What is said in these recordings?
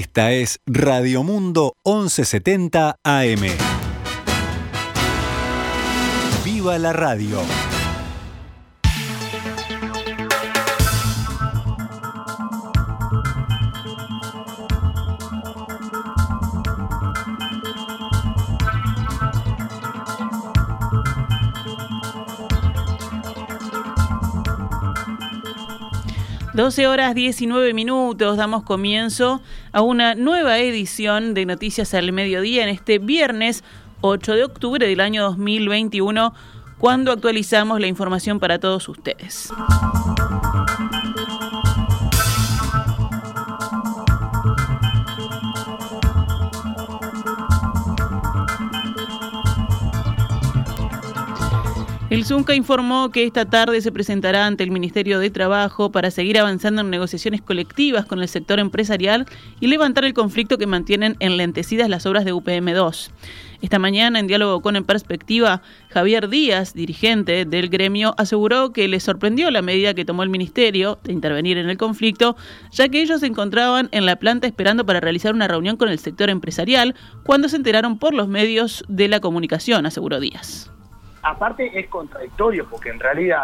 Esta es Radio Mundo 1170 AM. ¡Viva la radio! 12 horas 19 minutos, damos comienzo a una nueva edición de Noticias al Mediodía en este viernes 8 de octubre del año 2021, cuando actualizamos la información para todos ustedes. El Zunca informó que esta tarde se presentará ante el Ministerio de Trabajo para seguir avanzando en negociaciones colectivas con el sector empresarial y levantar el conflicto que mantienen enlentecidas las obras de UPM2. Esta mañana, en diálogo con En Perspectiva, Javier Díaz, dirigente del gremio, aseguró que le sorprendió la medida que tomó el Ministerio de intervenir en el conflicto, ya que ellos se encontraban en la planta esperando para realizar una reunión con el sector empresarial cuando se enteraron por los medios de la comunicación, aseguró Díaz. Aparte es contradictorio porque en realidad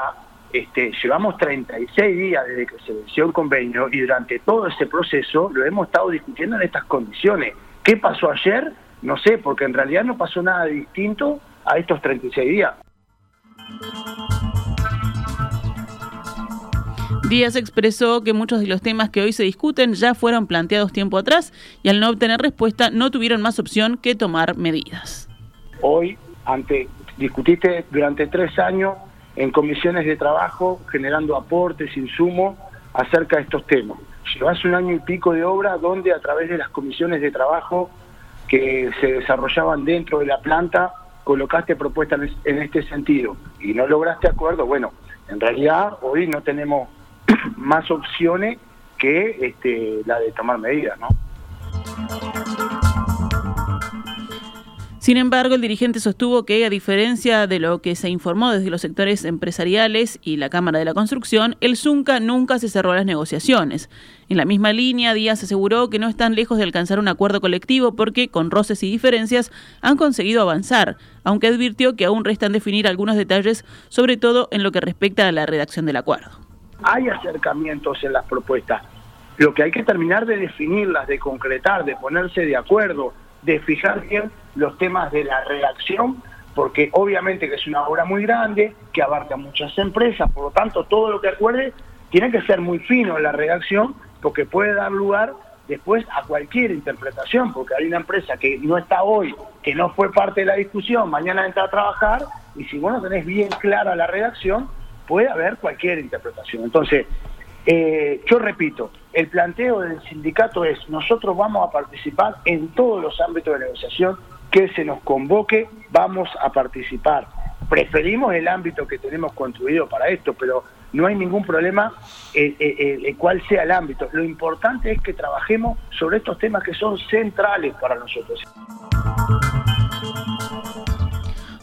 este, llevamos 36 días desde que se venció el convenio y durante todo ese proceso lo hemos estado discutiendo en estas condiciones. ¿Qué pasó ayer? No sé, porque en realidad no pasó nada distinto a estos 36 días. Díaz expresó que muchos de los temas que hoy se discuten ya fueron planteados tiempo atrás y al no obtener respuesta no tuvieron más opción que tomar medidas. Hoy, ante discutiste durante tres años en comisiones de trabajo generando aportes, insumos acerca de estos temas. Llevas un año y pico de obra donde a través de las comisiones de trabajo que se desarrollaban dentro de la planta colocaste propuestas en este sentido y no lograste acuerdo. Bueno, en realidad hoy no tenemos más opciones que este, la de tomar medidas, ¿no? Sin embargo, el dirigente sostuvo que, a diferencia de lo que se informó desde los sectores empresariales y la Cámara de la Construcción, el Zunca nunca se cerró las negociaciones. En la misma línea, Díaz aseguró que no están lejos de alcanzar un acuerdo colectivo porque, con roces y diferencias, han conseguido avanzar, aunque advirtió que aún restan definir algunos detalles, sobre todo en lo que respecta a la redacción del acuerdo. Hay acercamientos en las propuestas. Lo que hay que terminar de definirlas, de concretar, de ponerse de acuerdo, de fijar bien los temas de la redacción, porque obviamente que es una obra muy grande, que abarca muchas empresas, por lo tanto todo lo que acuerde tiene que ser muy fino en la redacción, porque puede dar lugar después a cualquier interpretación, porque hay una empresa que no está hoy, que no fue parte de la discusión, mañana entra a trabajar, y si vos no tenés bien clara la redacción, puede haber cualquier interpretación. Entonces, eh, yo repito, el planteo del sindicato es, nosotros vamos a participar en todos los ámbitos de negociación que se nos convoque, vamos a participar. Preferimos el ámbito que tenemos construido para esto, pero no hay ningún problema en eh, eh, eh, cuál sea el ámbito. Lo importante es que trabajemos sobre estos temas que son centrales para nosotros.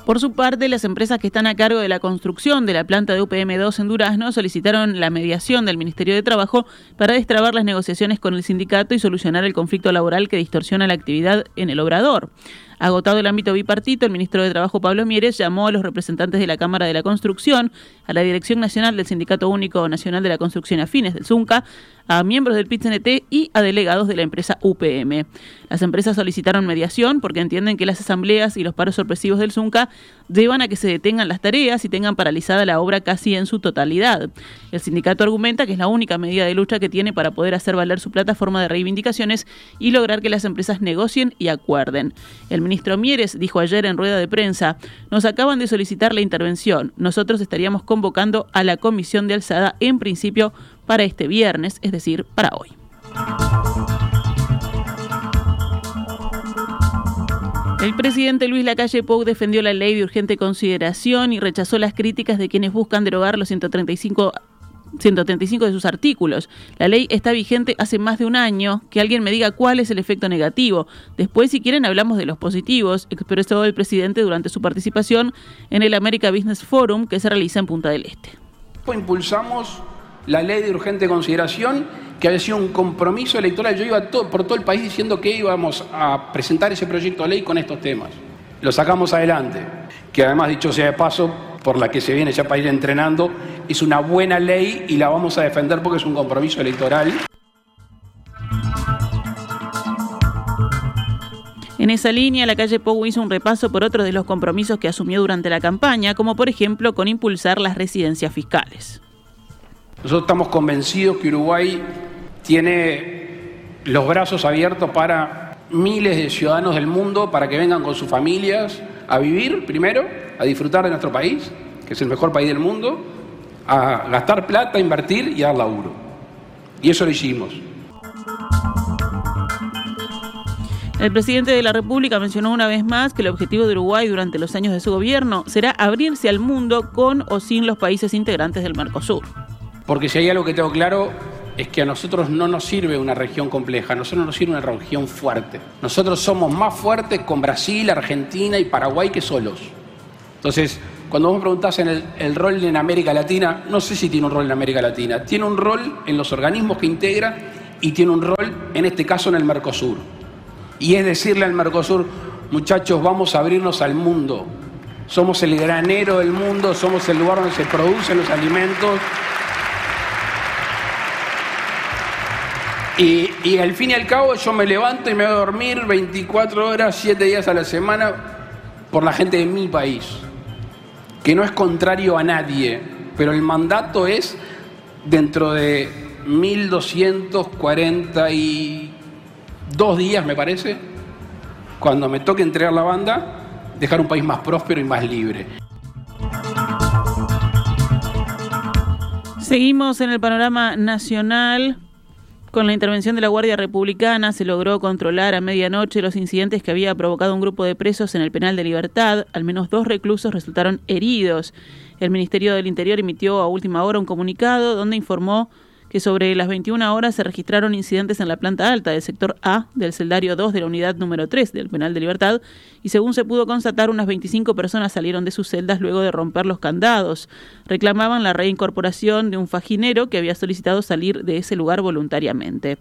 Por su parte, las empresas que están a cargo de la construcción de la planta de UPM2 en Durazno solicitaron la mediación del Ministerio de Trabajo para destrabar las negociaciones con el sindicato y solucionar el conflicto laboral que distorsiona la actividad en el obrador. Agotado el ámbito bipartito, el ministro de Trabajo Pablo Mieres llamó a los representantes de la Cámara de la Construcción, a la Dirección Nacional del Sindicato Único Nacional de la Construcción Afines del ZUNCA, a miembros del PIT-CNT y a delegados de la empresa UPM. Las empresas solicitaron mediación porque entienden que las asambleas y los paros sorpresivos del ZUNCA llevan a que se detengan las tareas y tengan paralizada la obra casi en su totalidad. El sindicato argumenta que es la única medida de lucha que tiene para poder hacer valer su plataforma de reivindicaciones y lograr que las empresas negocien y acuerden. El ministro Mieres dijo ayer en rueda de prensa, nos acaban de solicitar la intervención. Nosotros estaríamos convocando a la comisión de alzada en principio para este viernes, es decir, para hoy. El presidente Luis Lacalle Pou defendió la ley de urgente consideración y rechazó las críticas de quienes buscan derogar los 135 135 de sus artículos. La ley está vigente hace más de un año. Que alguien me diga cuál es el efecto negativo. Después, si quieren, hablamos de los positivos, expresó el presidente durante su participación en el America Business Forum que se realiza en Punta del Este. Impulsamos la ley de urgente consideración, que había sido un compromiso electoral. Yo iba por todo el país diciendo que íbamos a presentar ese proyecto de ley con estos temas. Lo sacamos adelante, que además, dicho sea de paso, por la que se viene ya para ir entrenando, es una buena ley y la vamos a defender porque es un compromiso electoral. En esa línea, la calle Pou hizo un repaso por otros de los compromisos que asumió durante la campaña, como por ejemplo con impulsar las residencias fiscales. Nosotros estamos convencidos que Uruguay tiene los brazos abiertos para miles de ciudadanos del mundo, para que vengan con sus familias a vivir primero, a disfrutar de nuestro país, que es el mejor país del mundo, a gastar plata, a invertir y a dar laburo. Y eso lo hicimos. El presidente de la República mencionó una vez más que el objetivo de Uruguay durante los años de su gobierno será abrirse al mundo con o sin los países integrantes del Mercosur. Porque si hay algo que tengo claro es que a nosotros no nos sirve una región compleja, a nosotros nos sirve una región fuerte. Nosotros somos más fuertes con Brasil, Argentina y Paraguay que solos. Entonces, cuando vos me preguntás en el, el, rol en América Latina, no sé si tiene un rol en América Latina, tiene un rol en los organismos que integra y tiene un rol, en este caso, en el Mercosur. Y es decirle al Mercosur, muchachos, vamos a abrirnos al mundo. Somos el granero del mundo, somos el lugar donde se producen los alimentos. Y, al fin y al cabo yo me levanto y me voy a dormir 24 horas, 7 días a la semana por la gente de mi país, que no es contrario a nadie, pero el mandato es dentro de 1240 y dos días, me parece, cuando me toque entregar la banda, dejar un país más próspero y más libre. Seguimos en el panorama nacional. Con la intervención de la Guardia Republicana se logró controlar a medianoche los incidentes que había provocado un grupo de presos en el penal de libertad. Al menos dos reclusos resultaron heridos. El Ministerio del Interior emitió a última hora un comunicado donde informó que sobre las 21 horas se registraron incidentes en la planta alta del sector A del celdario 2 de la unidad número 3 del penal de libertad y según se pudo constatar unas 25 personas salieron de sus celdas luego de romper los candados. Reclamaban la reincorporación de un faginero que había solicitado salir de ese lugar voluntariamente.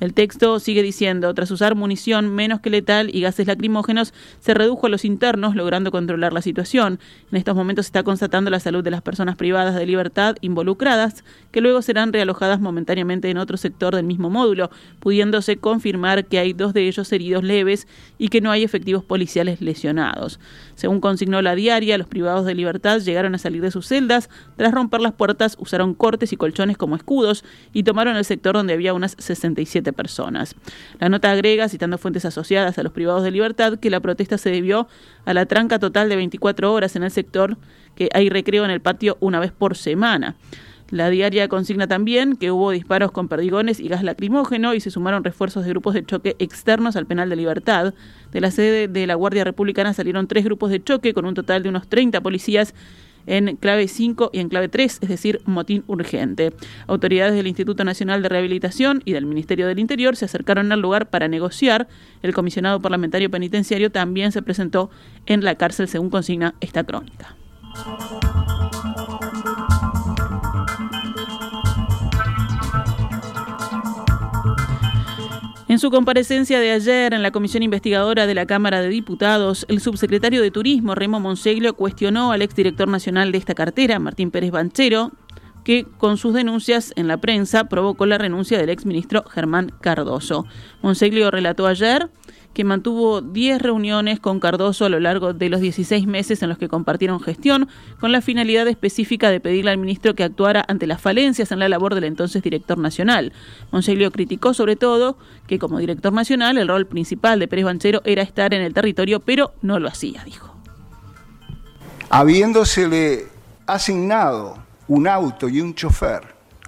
El texto sigue diciendo, tras usar munición menos que letal y gases lacrimógenos, se redujo a los internos, logrando controlar la situación. En estos momentos se está constatando la salud de las personas privadas de libertad involucradas, que luego serán realojadas momentáneamente en otro sector del mismo módulo, pudiéndose confirmar que hay dos de ellos heridos leves y que no hay efectivos policiales lesionados. Según consignó la diaria, los privados de libertad llegaron a salir de sus celdas, tras romper las puertas usaron cortes y colchones como escudos y tomaron el sector donde había unas 67 personas. La nota agrega, citando fuentes asociadas a los privados de libertad, que la protesta se debió a la tranca total de 24 horas en el sector, que hay recreo en el patio una vez por semana. La diaria consigna también que hubo disparos con perdigones y gas lacrimógeno y se sumaron refuerzos de grupos de choque externos al penal de libertad. De la sede de la Guardia Republicana salieron tres grupos de choque con un total de unos 30 policías en clave 5 y en clave 3, es decir, motín urgente. Autoridades del Instituto Nacional de Rehabilitación y del Ministerio del Interior se acercaron al lugar para negociar. El comisionado parlamentario penitenciario también se presentó en la cárcel, según consigna esta crónica. En su comparecencia de ayer en la comisión investigadora de la Cámara de Diputados, el subsecretario de Turismo, Remo Monseglio, cuestionó al exdirector nacional de esta cartera, Martín Pérez Banchero, que con sus denuncias en la prensa provocó la renuncia del exministro Germán Cardoso. Monseglio relató ayer que mantuvo 10 reuniones con Cardoso a lo largo de los 16 meses en los que compartieron gestión, con la finalidad específica de pedirle al ministro que actuara ante las falencias en la labor del entonces director nacional. Monseglio criticó sobre todo que como director nacional el rol principal de Pérez Banchero era estar en el territorio, pero no lo hacía, dijo. Habiéndosele asignado un auto y un chofer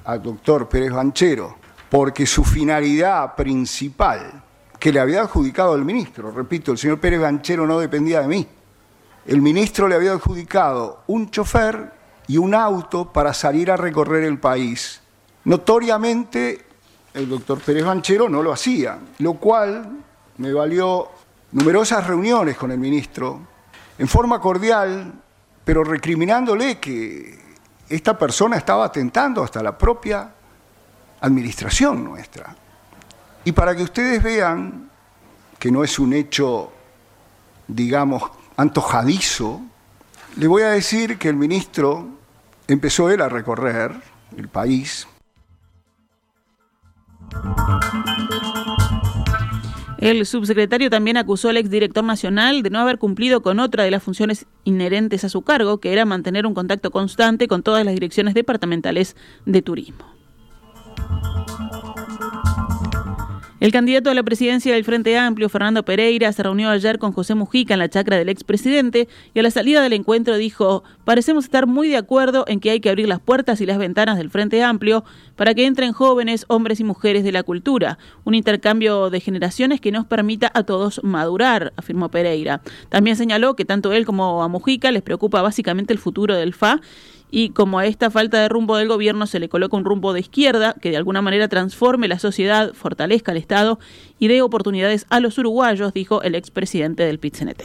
al doctor Pérez Banchero, porque su finalidad principal que le había adjudicado el ministro. Repito, el señor Pérez Banchero no dependía de mí. El ministro le había adjudicado un chofer y un auto para salir a recorrer el país. Notoriamente, el doctor Pérez Banchero no lo hacía, lo cual me valió numerosas reuniones con el ministro, en forma cordial, pero recriminándole que esta persona estaba atentando hasta la propia administración nuestra. Y para que ustedes vean que no es un hecho, digamos, antojadizo, le voy a decir que el ministro empezó él a recorrer el país. El subsecretario también acusó al exdirector nacional de no haber cumplido con otra de las funciones inherentes a su cargo, que era mantener un contacto constante con todas las direcciones departamentales de turismo. El candidato a la presidencia del Frente Amplio, Fernando Pereira, se reunió ayer con José Mujica en la chacra del expresidente y a la salida del encuentro dijo, parecemos estar muy de acuerdo en que hay que abrir las puertas y las ventanas del Frente Amplio para que entren jóvenes, hombres y mujeres de la cultura, un intercambio de generaciones que nos permita a todos madurar, afirmó Pereira. También señaló que tanto él como a Mujica les preocupa básicamente el futuro del FA y como a esta falta de rumbo del gobierno se le coloca un rumbo de izquierda que de alguna manera transforme la sociedad, fortalezca el Estado y dé oportunidades a los uruguayos, dijo el expresidente del PITCNT.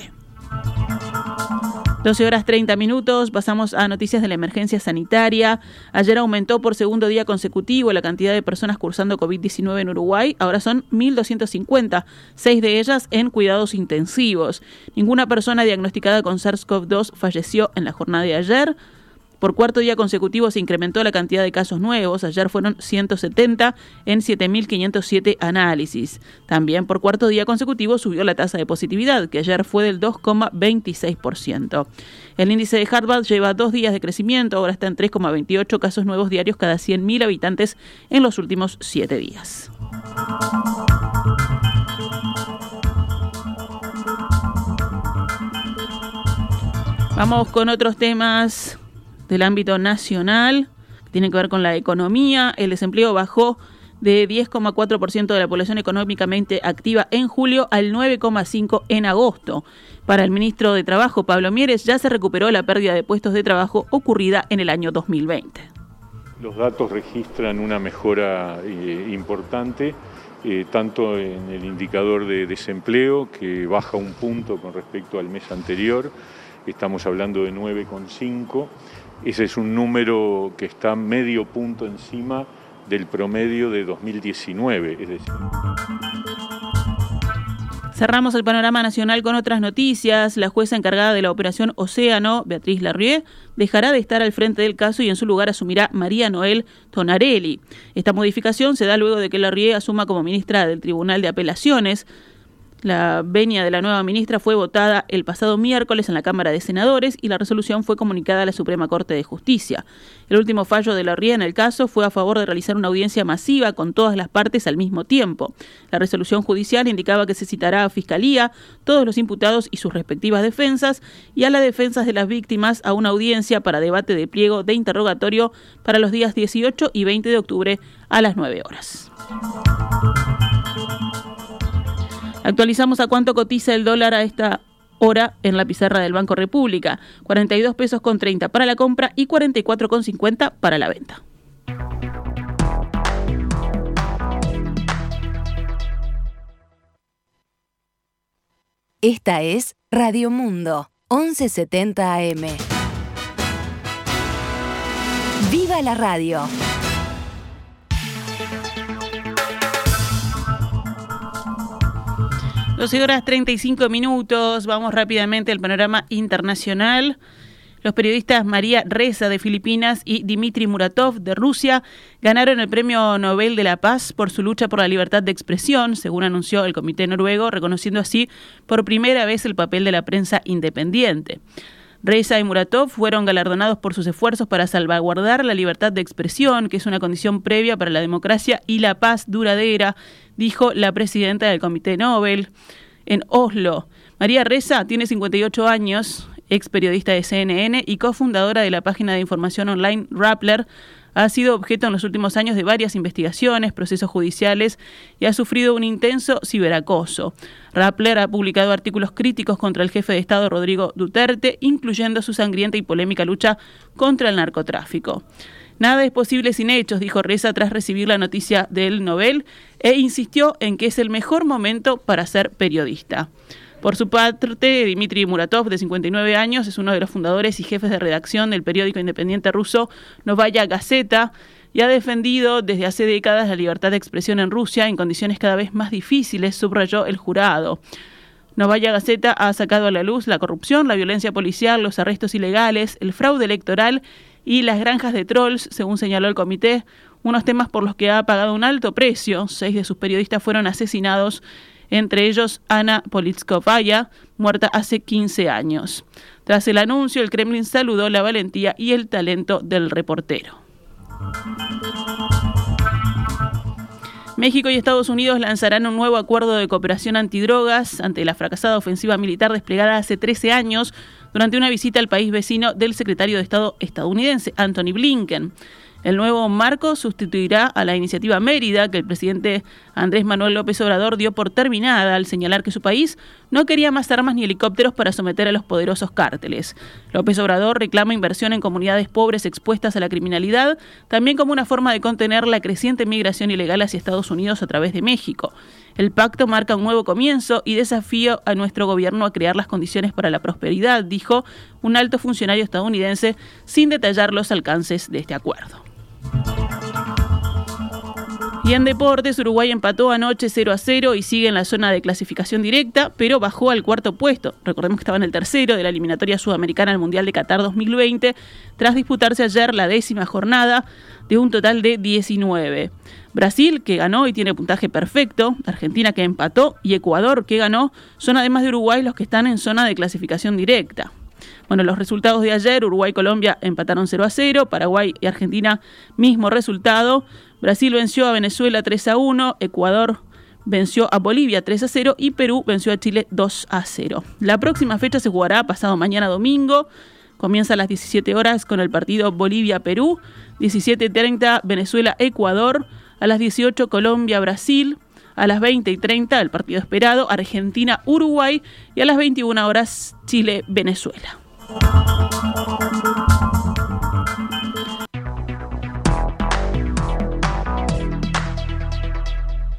12 horas 30 minutos, pasamos a noticias de la emergencia sanitaria. Ayer aumentó por segundo día consecutivo la cantidad de personas cursando COVID-19 en Uruguay. Ahora son 1.250, seis de ellas en cuidados intensivos. Ninguna persona diagnosticada con SARS-CoV-2 falleció en la jornada de ayer. Por cuarto día consecutivo se incrementó la cantidad de casos nuevos. Ayer fueron 170 en 7.507 análisis. También por cuarto día consecutivo subió la tasa de positividad, que ayer fue del 2,26%. El índice de Harvard lleva dos días de crecimiento, ahora está en 3,28 casos nuevos diarios cada 100.000 habitantes en los últimos siete días. Vamos con otros temas del ámbito nacional, que tiene que ver con la economía. El desempleo bajó de 10,4% de la población económicamente activa en julio al 9,5% en agosto. Para el ministro de Trabajo, Pablo Mieres, ya se recuperó la pérdida de puestos de trabajo ocurrida en el año 2020. Los datos registran una mejora eh, importante, eh, tanto en el indicador de desempleo, que baja un punto con respecto al mes anterior, estamos hablando de 9,5, ese es un número que está medio punto encima del promedio de 2019. Es decir. Cerramos el panorama nacional con otras noticias. La jueza encargada de la operación Océano, Beatriz Larrié, dejará de estar al frente del caso y en su lugar asumirá María Noel Tonarelli. Esta modificación se da luego de que Larrié asuma como ministra del Tribunal de Apelaciones. La venia de la nueva ministra fue votada el pasado miércoles en la Cámara de Senadores y la resolución fue comunicada a la Suprema Corte de Justicia. El último fallo de la RIA en el caso fue a favor de realizar una audiencia masiva con todas las partes al mismo tiempo. La resolución judicial indicaba que se citará a Fiscalía, todos los imputados y sus respectivas defensas, y a las defensas de las víctimas a una audiencia para debate de pliego de interrogatorio para los días 18 y 20 de octubre a las 9 horas. Actualizamos a cuánto cotiza el dólar a esta hora en la pizarra del Banco República. 42 pesos con 30 para la compra y 44 con 50 para la venta. Esta es Radio Mundo, 1170 AM. ¡Viva la radio! 12 horas 35 minutos. Vamos rápidamente al panorama internacional. Los periodistas María Reza de Filipinas y Dmitry Muratov de Rusia ganaron el Premio Nobel de la Paz por su lucha por la libertad de expresión, según anunció el Comité Noruego, reconociendo así por primera vez el papel de la prensa independiente. Reza y Muratov fueron galardonados por sus esfuerzos para salvaguardar la libertad de expresión, que es una condición previa para la democracia y la paz duradera dijo la presidenta del Comité Nobel en Oslo. María Reza tiene 58 años, ex periodista de CNN y cofundadora de la página de información online Rappler. Ha sido objeto en los últimos años de varias investigaciones, procesos judiciales y ha sufrido un intenso ciberacoso. Rappler ha publicado artículos críticos contra el jefe de Estado Rodrigo Duterte, incluyendo su sangrienta y polémica lucha contra el narcotráfico. Nada es posible sin hechos, dijo Reza tras recibir la noticia del Nobel, e insistió en que es el mejor momento para ser periodista. Por su parte, Dmitry Muratov, de 59 años, es uno de los fundadores y jefes de redacción del periódico independiente ruso Novaya Gazeta y ha defendido desde hace décadas la libertad de expresión en Rusia en condiciones cada vez más difíciles, subrayó el jurado. Novaya Gazeta ha sacado a la luz la corrupción, la violencia policial, los arrestos ilegales, el fraude electoral y las granjas de trolls, según señaló el comité, unos temas por los que ha pagado un alto precio. Seis de sus periodistas fueron asesinados entre ellos Ana Politkovaya, muerta hace 15 años. Tras el anuncio, el Kremlin saludó la valentía y el talento del reportero. México y Estados Unidos lanzarán un nuevo acuerdo de cooperación antidrogas ante la fracasada ofensiva militar desplegada hace 13 años durante una visita al país vecino del secretario de Estado estadounidense, Anthony Blinken. El nuevo marco sustituirá a la iniciativa Mérida que el presidente Andrés Manuel López Obrador dio por terminada al señalar que su país no quería más armas ni helicópteros para someter a los poderosos cárteles. López Obrador reclama inversión en comunidades pobres expuestas a la criminalidad, también como una forma de contener la creciente migración ilegal hacia Estados Unidos a través de México. El pacto marca un nuevo comienzo y desafío a nuestro gobierno a crear las condiciones para la prosperidad, dijo un alto funcionario estadounidense sin detallar los alcances de este acuerdo. Y en deportes, Uruguay empató anoche 0 a 0 y sigue en la zona de clasificación directa, pero bajó al cuarto puesto. Recordemos que estaba en el tercero de la eliminatoria sudamericana al Mundial de Qatar 2020, tras disputarse ayer la décima jornada de un total de 19. Brasil, que ganó y tiene puntaje perfecto, Argentina, que empató, y Ecuador, que ganó, son además de Uruguay los que están en zona de clasificación directa. Bueno, los resultados de ayer, Uruguay y Colombia empataron 0 a 0, Paraguay y Argentina mismo resultado, Brasil venció a Venezuela 3 a 1, Ecuador venció a Bolivia 3 a 0 y Perú venció a Chile 2 a 0. La próxima fecha se jugará pasado mañana domingo, comienza a las 17 horas con el partido Bolivia-Perú, 17.30 Venezuela-Ecuador, a las 18 Colombia-Brasil, a las 20 y 30 el partido esperado Argentina-Uruguay. Y a las 21 horas Chile-Venezuela.